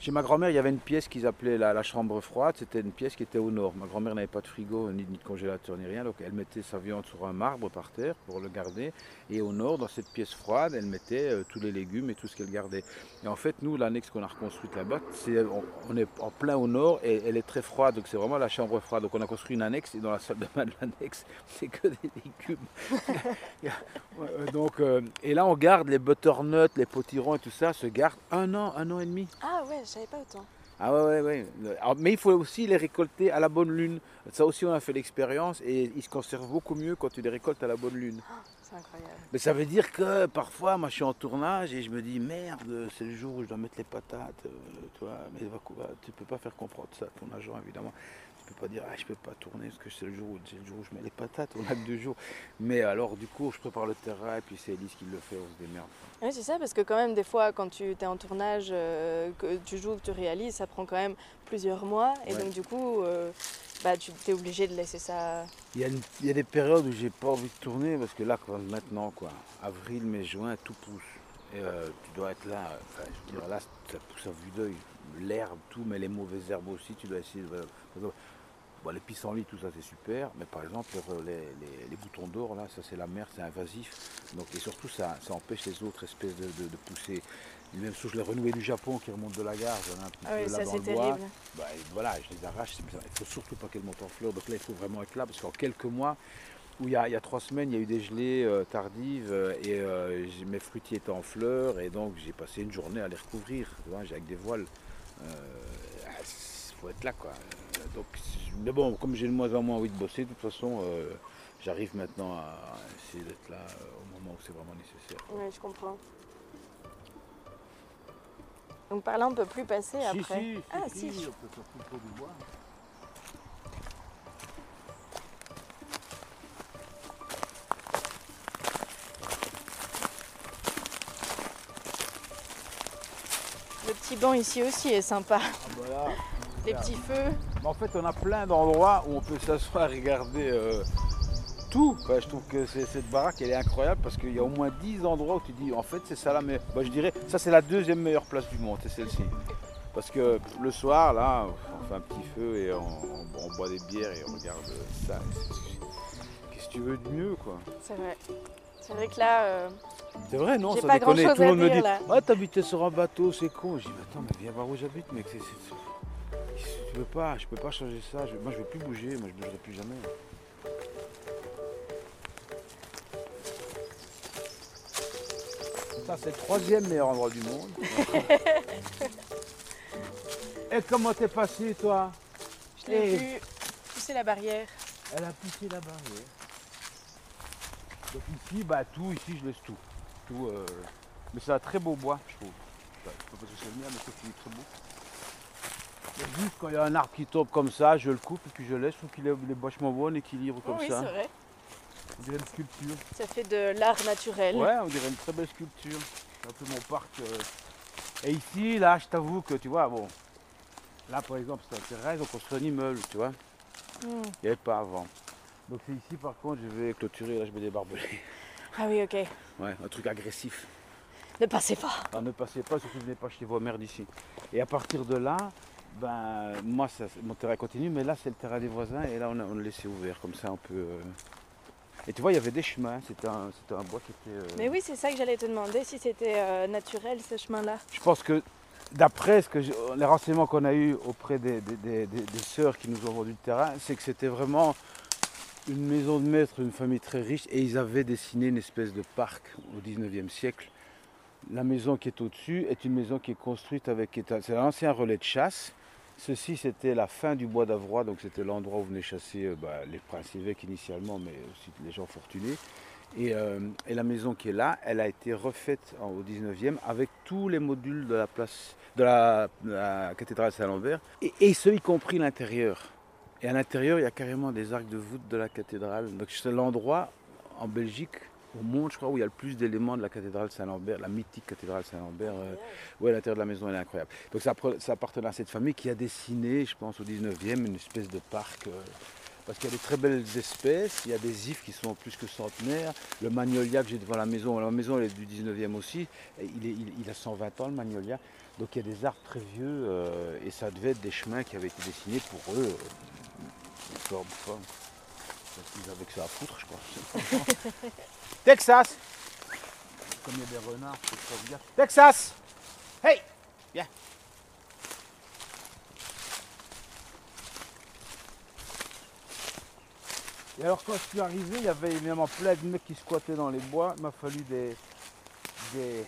chez ma grand-mère, il y avait une pièce qu'ils appelaient la, la chambre froide. C'était une pièce qui était au nord. Ma grand-mère n'avait pas de frigo, ni, ni de congélateur, ni rien. Donc, elle mettait sa viande sur un marbre par terre pour le garder. Et au nord, dans cette pièce froide, elle mettait euh, tous les légumes et tout ce qu'elle gardait. Et en fait, nous, l'annexe qu'on a reconstruite là-bas, c'est, on, on est en plein au nord et elle est très froide. Donc, c'est vraiment la chambre froide. Donc, on a construit une annexe et dans la salle de bain de l'annexe, c'est que des légumes. Donc, euh, et là, on garde les butternuts, les potirons et tout ça, se gardent un an, un an et demi. Ah ouais, savais pas autant. Ah ouais, ouais, ouais. Le- alors, mais il faut aussi les récolter à la bonne lune. Ça aussi, on a fait l'expérience et ils se conservent beaucoup mieux quand tu les récoltes à la bonne lune. C'est incroyable. Mais ça veut dire que parfois, moi, je suis en tournage et je me dis merde, c'est le jour où je dois mettre les patates. euh, tu vois, mais tu peux pas faire comprendre ça à ton agent, évidemment. Peux pas dire ah, je peux pas tourner parce que c'est le jour où c'est le jour où je mets les patates. On a que deux jours. Mais alors, du coup, je prépare le terrain et puis c'est Elise qui le fait. On se démerde. Oui, c'est ça, parce que quand même, des fois, quand tu es en tournage, euh, que tu joues, que tu réalises, ça prend quand même plusieurs mois. Et Ouais. donc, du coup, euh, bah, tu es obligé de laisser ça. Il y, a une- il y a des périodes où j'ai pas envie de tourner parce que là, maintenant, quoi, avril, mai, juin, tout pousse. Et euh, tu dois être là, enfin, je veux dire, là, ça pousse à vue d'œil. L'herbe, tout, mais les mauvaises herbes aussi, tu dois essayer de. Bon, les pissenlits, tout ça, c'est super, mais par exemple, les, les- les boutons d'or, là, ça, c'est la mer, c'est invasif. Donc, et surtout, ça, ça empêche les autres espèces de, de- de pousser. Mêmes choses, les renouées du Japon qui remontent de la gare, j'en ai un petit Ah oui, peu là ça, dans le bois. Bah, voilà, je les arrache. Il faut surtout pas qu'elles montent en fleurs. Donc là, il faut vraiment être là parce qu'en quelques mois, où il y, a, il y a trois semaines, il y a eu des gelées euh, tardives euh, et euh, mes fruitiers étaient en fleurs et donc j'ai passé une journée à les recouvrir. Tu vois, j'ai avec des voiles. Il faut être là, quoi. Donc, si- mais bon, comme j'ai de moins en moins envie de bosser, de toute façon, euh, j'arrive maintenant à essayer d'être là euh, au moment où c'est vraiment nécessaire. Oui, je comprends. Donc, par là, on peut plus passer après. ah, si. on peut surtout le pot du bois. Le petit banc ici aussi est sympa. Ah, voilà. Les petits feux. En fait, on a plein d'endroits où on peut s'asseoir et regarder euh, tout. Enfin, je trouve que cette baraque, elle est incroyable parce qu'il y a au moins 10 endroits où tu dis, en fait, c'est ça la meilleure. Bah, je dirais, ça, c'est la deuxième meilleure place du monde, c'est celle-ci. Parce que le soir, là, on fait un petit feu et on, on- on boit des bières et on regarde ça. Qu'est-ce que tu veux de mieux, quoi? C'est vrai. C'est vrai que là, euh, C'est vrai, non ça pas déconne. Tout le monde me dit, là. ah, t'habitais sur un bateau, c'est con. Je dis, mais attends, mais viens voir où j'habite, mec. c'est- Tu peux pas, je peux pas changer ça. Je- moi, je veux plus bouger. Moi, je bougerai plus jamais. Ça, c'est le troisième meilleur endroit du monde. Et comment t'es passé, toi? Je l'ai vu pousser la barrière. Elle a poussé la barrière. Donc ici, bah tout, ici je laisse tout. tout euh, Mais c'est un très beau bois, je trouve. Enfin, c'est pas parce que c'est le mien, mais c'est qu'il est très beau. Juste quand il y a un arbre qui tombe comme ça, je le coupe et puis je laisse, trouve qu'il est, vachement bon, équilibre comme oui, ça. c'est vrai. On dirait une sculpture. Ça fait de l'art naturel. Ouais, on dirait une très belle sculpture. C'est un peu mon parc. euh, Et ici, là, je t'avoue que tu vois, bon, là par exemple, c'est un terrain, ils ont construit un immeuble, tu vois. Hmm. Il n'y avait pas avant. Donc c'est ici par contre, je vais clôturer, là je mets des barbelés. Ah oui, ok. Ouais, un truc agressif. Ne passez pas. Alors, ne passez pas, surtout ne venez pas chez vos mères d'ici. Et à partir de là, ben, moi, ça, mon terrain continue, mais là, c'est le terrain des voisins, et là, on a, on a laissé ouvert, comme ça, on peut... euh. Et tu vois, il y avait des chemins, c'était un, c'était un bois qui était... euh, Mais oui, c'est ça que j'allais te demander, si c'était euh, naturel ce chemin-là. Je pense que, d'après ce que les renseignements qu'on a eus auprès des, des, des- des- sœurs qui nous ont vendu le terrain, c'est que c'était vraiment une maison de maître, une famille très riche, et ils avaient dessiné une espèce de parc au 19e siècle. La maison qui est au-dessus est une maison qui est construite avec... un- C'est un ancien relais de chasse. Ceci, c'était la fin du bois d'Avroy, donc c'était l'endroit où venaient chasser euh, bah, les princes évêques initialement, mais aussi les gens fortunés. Et, euh, la maison qui est là, elle a été refaite au 19e avec tous les modules de la place de la, de la cathédrale Saint-Lambert, et, et ce, y compris l'intérieur. Et à l'intérieur, il y a carrément des arcs de voûte de la cathédrale. Donc c'est l'endroit en Belgique, au monde, je crois, où il y a le plus d'éléments de la cathédrale Saint-Lambert, la mythique cathédrale Saint-Lambert. euh, ouais, l'intérieur de la maison, elle est incroyable. Donc ça, ça appartenait à cette famille qui a dessiné, je pense, au 19e, une espèce de parc. euh, parce qu'il y a des très belles espèces, il y a des ifs qui sont plus que centenaires. Le magnolia que j'ai devant la maison, la maison elle est du 19e aussi, il, est- il- il a 120 ans le magnolia. Donc il y a des arbres très vieux euh, et ça devait être des chemins qui avaient été dessinés pour eux. euh, forme. Parce qu'ils avaient que ça à foutre, je crois. Texas Comme il y a des renards, c'est trop bien. Texas Hey Viens Et alors quand je suis arrivé, il y avait évidemment plein de mecs qui squattaient dans les bois. Il m'a fallu des, des,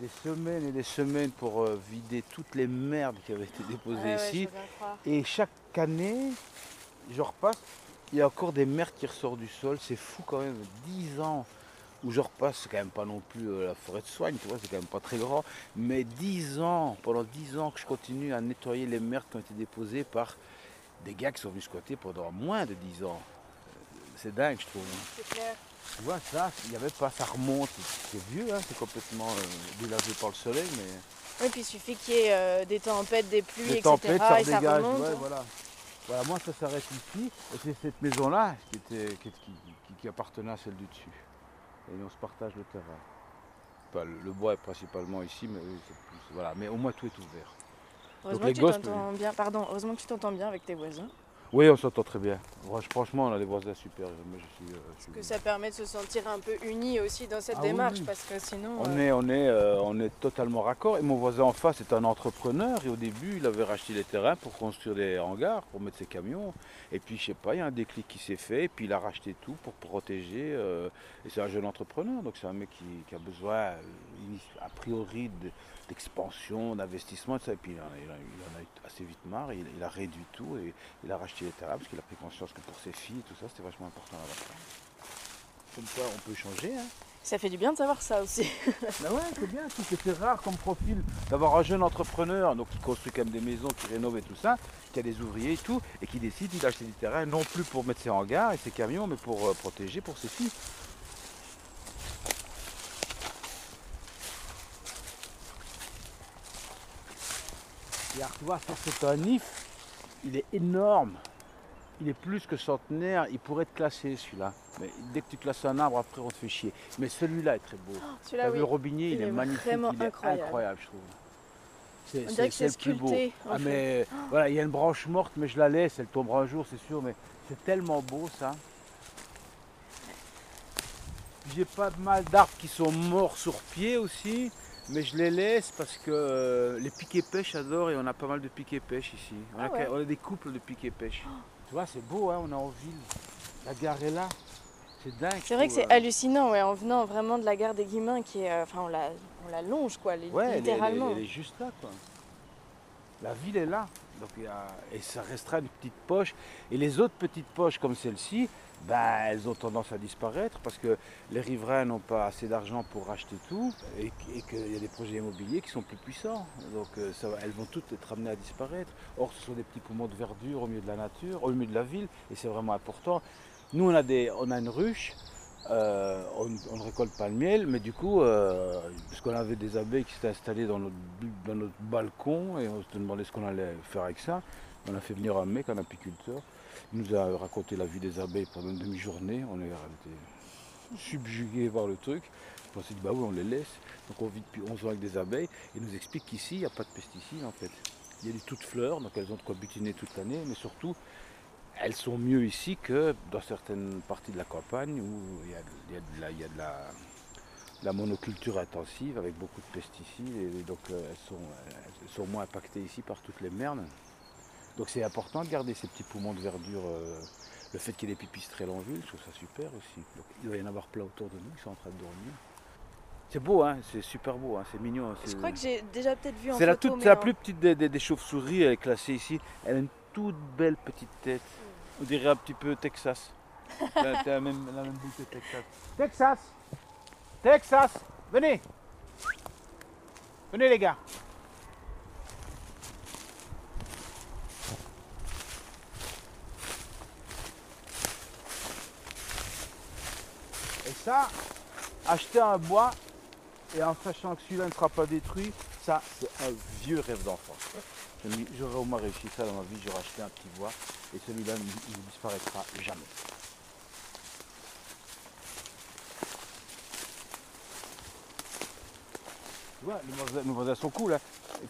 des semaines et des semaines pour euh, vider toutes les merdes qui avaient été déposées Ouais, ici. Et chaque année, je repasse, il y a encore des merdes qui ressortent du sol. C'est fou quand même, 10 ans où je repasse, c'est quand même pas non plus euh, la forêt de soigne, tu vois, c'est quand même pas très grand. Mais 10 ans, pendant 10 ans que je continue à nettoyer les merdes qui ont été déposées par des gars qui sont venus squatter pendant moins de 10 ans. Euh, C'est dingue, je trouve. C'est clair. Tu vois, ça, il n'y avait pas, ça remonte. C'est vieux, hein, c'est complètement euh, par le soleil, mais Oui, puis il suffit qu'il y ait euh, des tempêtes, des pluies, les etc. tempêtes, ça et ça dégage. remonte. ouais, hein. voilà. Voilà, moi, ça s'arrête ici. Et c'est cette maison-là qui, était, qui, qui- qui- qui appartenait à celle du dessus. Et on se partage le terrain. Enfin, le, le bois est principalement ici, mais, oui, c'est plus- voilà. mais au moins tout est ouvert. Que tu gosses, bien. Pardon, heureusement que tu t'entends bien avec tes voisins. Oui, on s'entend très bien. Franch- Franchement, on a des voisins super. Moi, je suis, euh, je suis- Que ça permet de se sentir un peu unis aussi dans cette Ah démarche, oui. parce que sinon. On euh, est, on, est, euh, on est totalement raccord. Et mon voisin en face est un entrepreneur. Et au début, il avait racheté les terrains pour construire des hangars, pour mettre ses camions. Et puis, je sais pas, il y a un déclic qui s'est fait. Et puis, il a racheté tout pour protéger. euh, et c'est un jeune entrepreneur. Donc, c'est un mec qui, qui a besoin, a priori, de- d'expansion, d'investissement. ça. Et puis, il en, a, il en a- eu assez vite marre. Il, il a réduit tout. Et il a racheté les terrains parce qu'il a pris conscience que pour ses filles, tout ça, c'était vachement important à la Comme quoi, on peut changer. Hein. Ça fait du bien de savoir ça aussi. Bah ouais, c'est bien, c'était rare comme profil d'avoir un jeune entrepreneur donc qui construit quand même des maisons, qui rénove et tout ça, qui a des ouvriers et tout, et qui décide d'acheter du terrain non plus pour mettre ses hangars et ses camions, mais pour euh, protéger pour ses filles. Tu vois, ça c'est un if, il est énorme. Il est plus que centenaire, il pourrait être classé celui-là. Mais dès que tu classes un arbre, après on te fait chier. Mais celui-là est très beau. Celui-là, oui. le robinier, il, Il est, est magnifique, il est incroyable. incroyable, je trouve. C'est On dirait que c'est le plus beau. sculpté, Ah, mais voilà, il y a une branche morte, mais je la laisse, elle tombera un jour, c'est sûr, mais c'est tellement beau ça. J'ai pas mal d'arbres qui sont morts sur pied aussi, mais je les laisse parce que euh, les piquets pêche j'adore et on a pas mal de piquets pêche ici. On, a, Ah ouais. on a des couples de piquets pêche. Tu vois, c'est beau, hein, on est en ville. La gare est là. C'est dingue. C'est vrai que c'est euh. hallucinant, ouais, en venant vraiment de la gare des Guillemins, qui est. euh, Enfin, on la, on la longe, quoi, Ouais, littéralement. Elle, est- elle est juste là, quoi. La ville est là. Donc, il y a- et ça restera une petite poche. Et les autres petites poches comme celle-ci, bah, elles ont tendance à disparaître parce que les riverains n'ont pas assez d'argent pour racheter tout et, qu'il y a des projets immobiliers qui sont plus puissants. Donc euh, elles vont toutes être amenées à disparaître. Or, ce sont des petits poumons de verdure au milieu de la nature, au milieu de la ville, et c'est vraiment important. Nous, on a, des, on a une ruche euh, on, ne récolte pas le miel, mais du coup, euh, parce qu'on avait des abeilles qui s'étaient installées dans notre, dans notre balcon et on se demandait ce qu'on allait faire avec ça. On a fait venir un mec, un apiculteur. Il nous a raconté la vie des abeilles pendant une demi-journée. On est été subjugués par le truc. On s'est dit, bah oui, on les laisse. Donc on vit depuis 11 ans avec des abeilles. Il nous explique qu'ici, il n'y a pas de pesticides en fait. Il y a des toutes fleurs, donc elles ont de quoi butiner toute l'année, mais surtout, elles sont mieux ici que dans certaines parties de la campagne où il y a, a de, la, a monoculture intensive avec beaucoup de pesticides et donc euh, elles, sont, elles sont moins impactées ici par toutes les merdes. Donc c'est important de garder ces petits poumons de verdure. euh, le fait qu'il y ait des pipistrelles en ville, je trouve ça super aussi. Donc, il doit y en avoir plein autour de nous qui sont en train de dormir. C'est beau, hein c'est super beau, hein c'est mignon. Je c'est- crois que j'ai déjà peut-être vu en c'est la, toute, mais la plus petite des, des- des chauves-souris, elle est classée ici. Elle a une toute belle petite tête. On dirait un petit peu Texas. T'as t'as la même, la même boucle que Texas. Texas Texas Venez Venez les gars ça, acheter un bois et en sachant que celui-là ne sera pas détruit, ça c'est un vieux rêve d'enfant. J'aurais au moins réussi ça dans ma vie, j'aurais acheté un petit bois et celui-là il ne disparaîtra jamais. Tu vois, nos voisins, sont cool. Hein.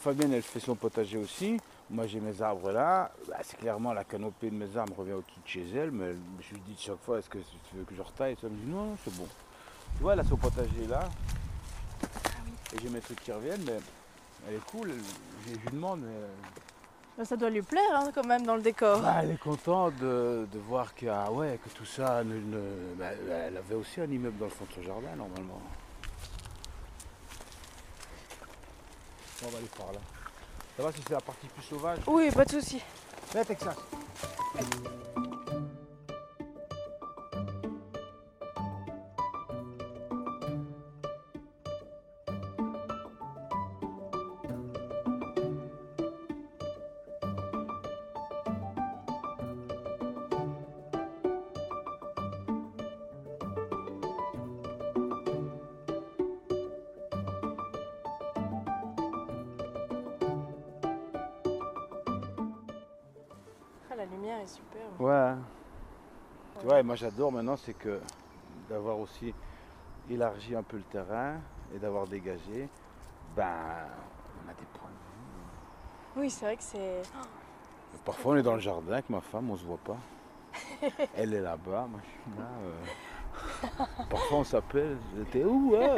Fabienne, elle fait son potager aussi. Moi, j'ai mes arbres là. Bah, c'est clairement la canopée de mes arbres revient au-dessus de chez elle. Mais je lui dis chaque fois, est-ce que tu veux que je retaille? Elle me dit non, non, c'est bon. Tu vois, elle a son potager là. Et j'ai mes trucs qui reviennent, mais elle est cool. Je, lui demande, mais euh, ça doit lui plaire hein, quand même dans le décor. bah, elle est contente de, de voir que, ah ouais, que tout ça. ne- ne- bah, elle avait aussi un immeuble dans le fond de son jardin normalement. On va aller par là. Ça va si c'est la partie plus sauvage Oui, pas de souci. Viens Texas. Moi j'adore maintenant, c'est que d'avoir aussi élargi un peu le terrain et d'avoir dégagé, ben on a des points de vue. Oui, c'est vrai que c'est. Parfois on est dans le jardin avec ma femme, on se voit pas. Elle est là-bas, moi je suis là. euh. Parfois on s'appelle, t'es où hein.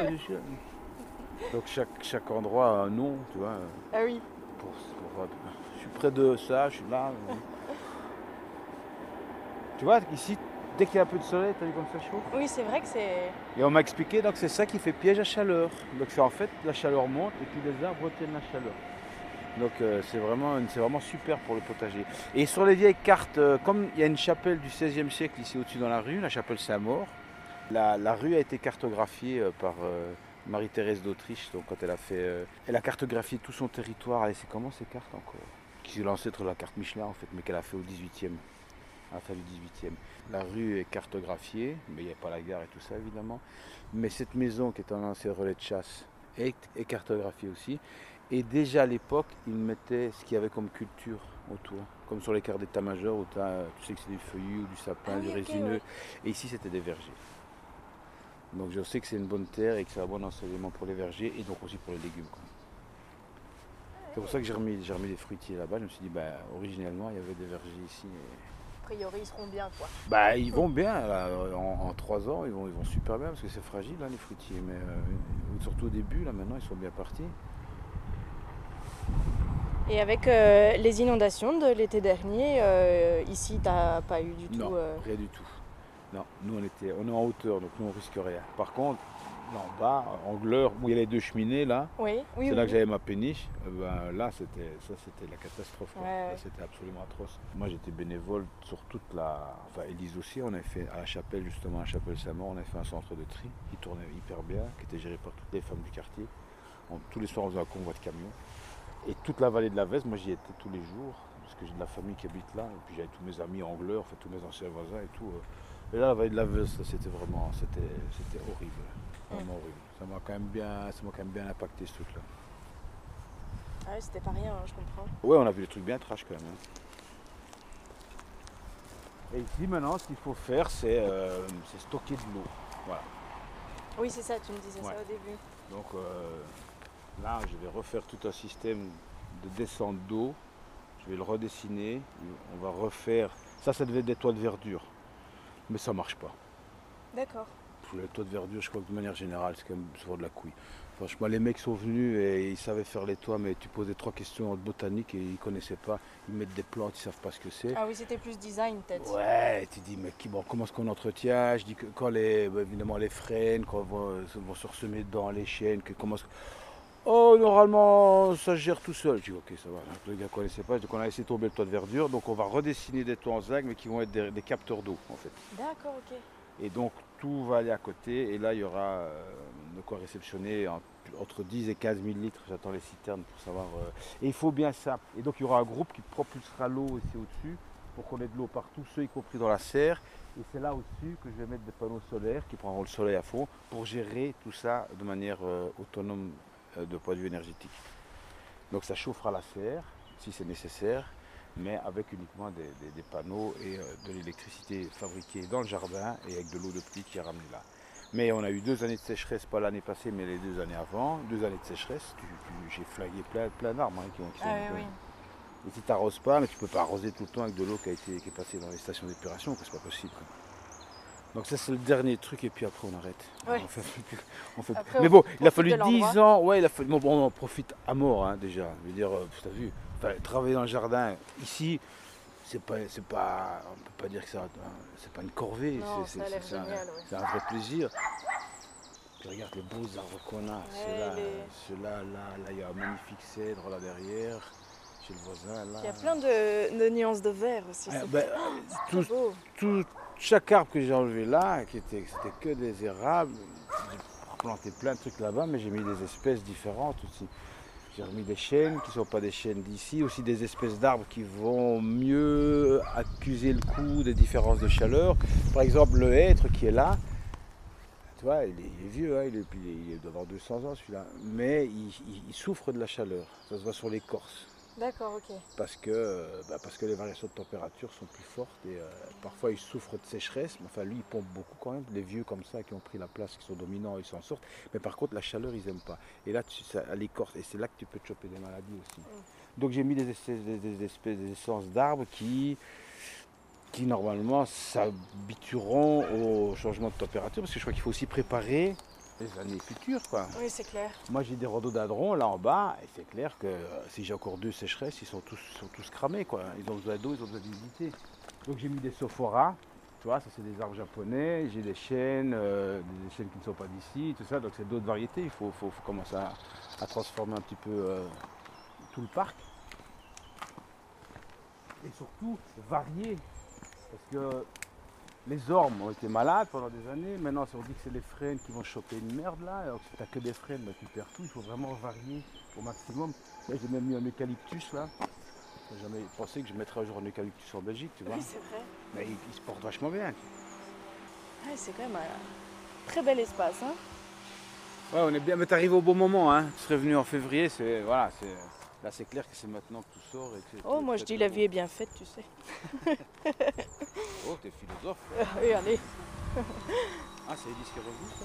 Donc chaque, chaque endroit a un nom, tu vois. euh, Ah oui. pour- pour- je suis près de ça, je suis là. euh. Tu vois, ici, dès qu'il y a un peu de soleil, t'as vu comme ça chaud Oui, c'est vrai que c'est. Et on m'a expliqué, donc c'est ça qui fait piège à chaleur. Donc c'est en fait, la chaleur monte et puis les arbres retiennent la chaleur. Donc euh, c'est vraiment, c'est vraiment super pour le potager. Et sur les vieilles cartes, euh, comme il y a une chapelle du XVIe siècle ici au-dessus dans la rue, la chapelle Saint-Maur, la, la rue a été cartographiée euh, par Marie-Thérèse d'Autriche. Donc quand elle a fait, elle a cartographié tout son territoire. Et c'est comment ces cartes encore? Qui est l'ancêtre de la carte Michelin en fait, mais qu'elle a fait au XVIIIe, à la fin du XVIIIe. La rue est cartographiée, mais il n'y a pas la gare et tout ça évidemment. Mais cette maison qui est un ancien relais de chasse est, est cartographiée aussi. Et déjà à l'époque, ils mettaient ce qu'il y avait comme culture autour. Comme sur les cartes d'état-major où tu sais que c'est du feuillu ou du sapin, Ah du résineux. ouais. Et ici, c'était des vergers. Donc je sais que c'est une bonne terre et que c'est un bon ensoleillement pour les vergers et donc aussi pour les légumes. C'est pour ça que j'ai remis, les fruitiers là-bas. Je me suis dit, bah, originellement, il y avait des vergers ici. et- priori, ils seront bien, quoi. bah, ils vont bien, là, en, en trois ans, ils vont, ils vont super bien parce que c'est fragile, hein, les fruitiers. Mais euh, surtout au début, là, maintenant, ils sont bien partis. Et avec euh, les inondations de l'été dernier, euh, ici, t'as pas eu du non, tout. euh, rien du tout. Non, nous, on, était, on est en hauteur, donc nous, on risque rien. Par contre, là, en bas, en Gleur, où il y a les deux cheminées, là, Oui, oui. c'est oui, là que j'avais ma péniche. euh, ben, là, c'était, ça, c'était la catastrophe. Ouais. C'était absolument atroce. Moi, j'étais bénévole sur toute la. Enfin, Élise aussi, on avait fait à la chapelle, justement, à la chapelle Saint-Maur, on avait fait un centre de tri qui tournait hyper bien, qui était géré par toutes les femmes du quartier. On- tous les soirs, on faisait un convoi de camions. Et toute la vallée de la Veste, moi, j'y étais tous les jours, parce que j'ai de la famille qui habite là, et puis j'avais tous mes amis angleurs, enfin, tous mes anciens voisins et tout. euh, Et là, la laveuse, c'était vraiment, c'était, c'était horrible. Vraiment horrible. Ça m'a quand même bien, ça m'a quand même bien impacté ce truc-là. Ah ouais, c'était pas rien, hein, je comprends. Ouais, on a vu des trucs bien trash quand même. hein. Et ici maintenant, ce qu'il faut faire, c'est, euh, c'est stocker de l'eau. Voilà. Oui, c'est ça, tu me disais Ouais. ça au début. Donc euh, là, je vais refaire tout un système de descente d'eau. Je vais le redessiner. On va refaire. Ça, ça devait être des toits de verdure. Mais ça marche pas. D'accord. Les toits de verdure, je crois que de manière générale, c'est quand même souvent de la couille. Franchement, les mecs sont venus et ils savaient faire les toits, mais tu posais trois questions en botanique et ils connaissaient pas. Ils mettent des plantes, ils savent pas ce que c'est. Ah oui, c'était plus design peut-être. Ouais, tu dis, mais bon, comment est-ce qu'on entretient? Je dis que quand les, bah, évidemment les frênes, quand vont, vont se ressemer dans les chaînes, que comment Oh, normalement, ça se gère tout seul. Je dis, ok, ça va. Le gars ne connaissait pas, donc on a laissé tomber le toit de verdure. Donc on va redessiner des toits en zinc, mais qui vont être des, des capteurs d'eau, en fait. D'accord, ok. Et donc tout va aller à côté, et là, il y aura euh, de quoi réceptionner en- entre 10 et 15 000 litres. J'attends les citernes pour savoir. euh, Et il faut bien ça. Et donc il y aura un groupe qui propulsera l'eau ici au-dessus pour qu'on ait de l'eau partout, ceux y compris dans la serre. Et c'est là au-dessus que je vais mettre des panneaux solaires qui prendront le soleil à fond pour gérer tout ça de manière euh, autonome de point de vue énergétique. Donc ça chauffera la serre si c'est nécessaire, mais avec uniquement des, des- des panneaux et euh, de l'électricité fabriquée dans le jardin et avec de l'eau de pluie qui est ramenée là. Mais on a eu deux années de sécheresse, pas l'année passée, mais les deux années avant. Deux années de sécheresse, tu- tu- j'ai flagué plein, plein d'arbres hein, qui ont qui sont Ah morts. oui, oui. Et si tu n'arroses pas, mais tu peux pas arroser tout le temps avec de l'eau qui a été qui est passée dans les stations d'épuration, c'est pas possible. Donc ça c'est le dernier truc et puis après on arrête. Ouais. On fait plus- on fait Après, mais on bon, il a fallu de 10 l'endroit. ans, ouais, il a fallu, bon, on en profite à mort hein, déjà. Je veux dire, euh, t'as vu, enfin, travailler dans le jardin, ici, c'est pas, c'est pas, on peut pas dire que c'est pas une corvée, c'est, un, ouais. vrai plaisir. Puis regarde les beaux arbres qu'on a, ceux-là, les- là, là, il y a un magnifique cèdre là derrière, chez le voisin, là. Il y a plein de, de nuances de vert aussi. Ah, ben, trop tout, beau. tout- chaque arbre que j'ai enlevé là, qui était, c'était que des érables, j'ai planté plein de trucs là-bas, mais j'ai mis des espèces différentes aussi. J'ai remis des chênes qui ne sont pas des chênes d'ici, aussi des espèces d'arbres qui vont mieux accuser le coup des différences de chaleur. Par exemple, le hêtre qui est là, tu vois, il est, vieux, hein, il, est, il doit avoir 200 ans celui-là, mais il souffre de la chaleur. Ça se voit sur l'écorce D'accord, ok. parce que, euh, bah, parce que les variations de température sont plus fortes et euh, parfois ils souffrent de sécheresse, mais enfin lui il pompe beaucoup quand même, les vieux comme ça qui ont pris la place, qui sont dominants, ils s'en sortent, mais par contre la chaleur ils n'aiment pas. Et là tu, ça, à l'écorce, et c'est là que tu peux te choper des maladies aussi. Donc j'ai mis des espèces, des, des espèces des essences d'arbres qui, qui normalement s'habitueront au changement de température, parce que je crois qu'il faut aussi préparer les années futures quoi. Oui, c'est clair. Moi j'ai des rhododendrons là en bas et c'est clair que euh, si j'ai encore deux sécheresses, ils sont tous, sont tous cramés quoi. Ils ont besoin d'eau, ils ont besoin d'humidité. Donc j'ai mis des sophoras, tu vois, ça c'est des arbres japonais, j'ai des chênes, euh, des chênes qui ne sont pas d'ici, tout ça, donc c'est d'autres variétés. Il faut, faut- faut commencer à, à transformer un petit peu euh, tout le parc. Et surtout varier. Parce que les ormes ont été malades pendant des années. Maintenant, on dit que c'est les frênes qui vont choper une merde là. Alors que si t'as que des frênes, bah, tu perds tout. Il faut vraiment varier au maximum. Là, j'ai même mis un eucalyptus là. J'ai jamais pensé que je mettrais un jour un eucalyptus en Belgique, tu vois. Oui, c'est vrai. Mais il, il se porte vachement bien. Ouais, c'est quand même un très bel espace. Hein. Ouais, on est bien. Mais t'arrives au bon moment, hein. Tu serais venu en février, c'est voilà, c'est là c'est clair que c'est maintenant que tout sort et que c'est- Oh, moi je dis la vie est bien faite, tu sais. Oh, t'es philosophe. oui, allez. Ah, c'est Elise qui est revenue, ça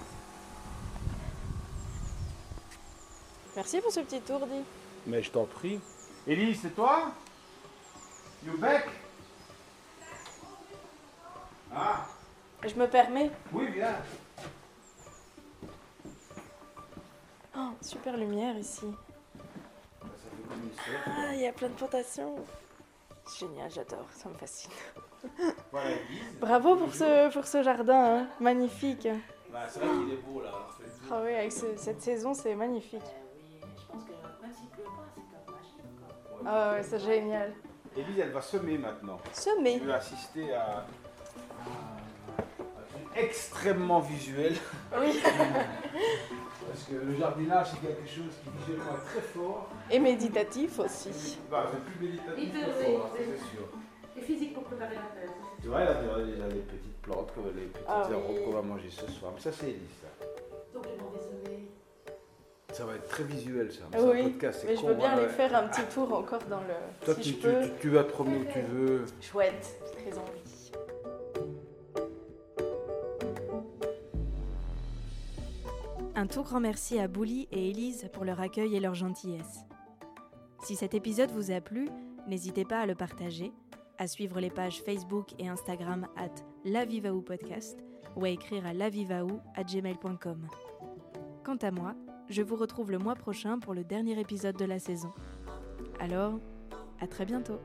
Merci pour ce petit tour, dit. Mais je t'en prie. Elise, c'est toi? You back? Ah, Je me permets? oui, viens. Oh, super lumière ici. Ah, il y a plein de plantations. Génial, j'adore, ça me fascine. Voilà. Bravo pour ce, pour ce jardin, hein. magnifique. Bah, c'est vrai qu'il est beau là. Ah oui, avec ce- cette saison, c'est magnifique. Ah ouais, c'est génial. Elise, elle va semer maintenant. Semer. Tu vas assister à, à un truc extrêmement visuel. Oui. Parce que le jardinage, c'est quelque chose qui visuellement est très fort. Et méditatif aussi. Bah, c'est plus méditatif que fort, hein, c'est sûr. Et physique pour préparer la fête. Tu vois, tu vois déjà les petites plantes, les petites Ah oui. herbes qu'on va manger ce soir. Mais ça, c'est Elise, ça. Donc demandé semer. Ça va être très visuel, ça. Ah C'est un oui, podcast, Mais je veux bien hein, aller ouais. faire un petit tour encore dans le. Toi, si tu, je tu- peux. tu- tu vas te promener où tu veux. Chouette, j'ai très envie. Tout grand merci à Bouli et Élise pour leur accueil et leur gentillesse. Si cet épisode vous a plu, n'hésitez pas à le partager, à suivre les pages Facebook et Instagram at lavivaou podcast ou à écrire à lavivaou at gmail.com. Quant à moi, je vous retrouve le mois prochain pour le dernier épisode de la saison. Alors, à très bientôt